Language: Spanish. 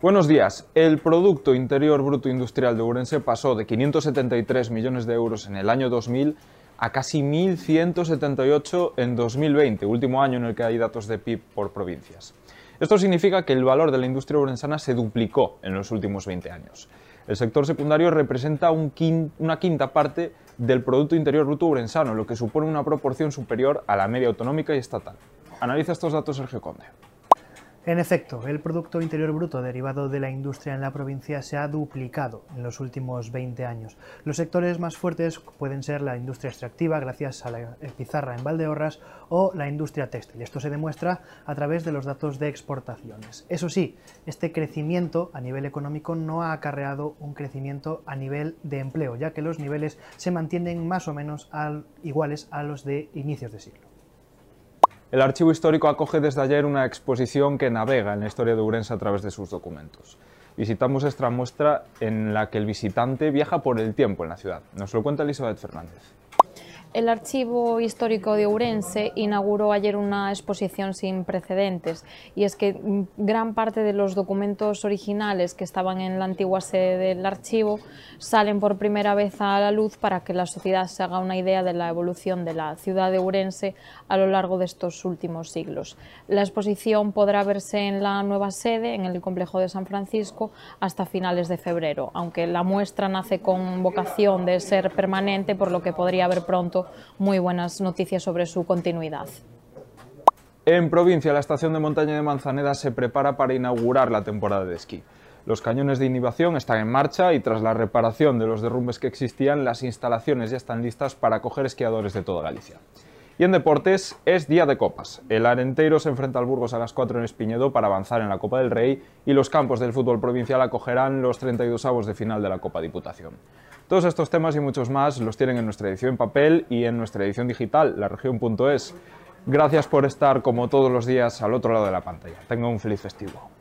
Buenos días. El Producto Interior Bruto Industrial de Urense pasó de 573 millones de euros en el año 2000 a casi 1.178 en 2020, último año en el que hay datos de PIB por provincias. Esto significa que el valor de la industria urensana se duplicó en los últimos 20 años. El sector secundario representa una quinta parte del Producto Interior Bruto urensano, lo que supone una proporción superior a la media autonómica y estatal. Analiza estos datos Sergio Conde. En efecto, el Producto Interior Bruto derivado de la industria en la provincia se ha duplicado en los últimos 20 años. Los sectores más fuertes pueden ser la industria extractiva, gracias a la pizarra en Valdeorras, o la industria textil. Esto se demuestra a través de los datos de exportaciones. Eso sí, este crecimiento a nivel económico no ha acarreado un crecimiento a nivel de empleo, ya que los niveles se mantienen más o menos iguales a los de inicios de siglo. El Archivo Histórico acoge desde ayer una exposición que navega en la historia de Urense a través de sus documentos. Visitamos esta muestra en la que el visitante viaja por el tiempo en la ciudad. Nos lo cuenta Elizabeth Fernández. El Archivo Histórico de Ourense inauguró ayer una exposición sin precedentes y es que mm, gran parte de los documentos originales que estaban en la antigua sede del archivo salen por primera vez a la luz para que la sociedad se haga una idea de la evolución de la ciudad de Ourense a lo largo de estos últimos siglos. La exposición podrá verse en la nueva sede, en el complejo de San Francisco, hasta finales de febrero, aunque la muestra nace con vocación de ser permanente, por lo que podría haber pronto muy buenas noticias sobre su continuidad. En provincia, la estación de montaña de Manzaneda se prepara para inaugurar la temporada de esquí. Los cañones de inhibición están en marcha y tras la reparación de los derrumbes que existían, las instalaciones ya están listas para acoger esquiadores de toda Galicia. Y en deportes es día de copas. El Arenteiro se enfrenta al Burgos a las 4 en Espiñedo para avanzar en la Copa del Rey y los campos del fútbol provincial acogerán los 32 avos de final de la Copa Diputación. Todos estos temas y muchos más los tienen en nuestra edición en papel y en nuestra edición digital, laregion.es. Gracias por estar como todos los días al otro lado de la pantalla. Tenga un feliz festivo.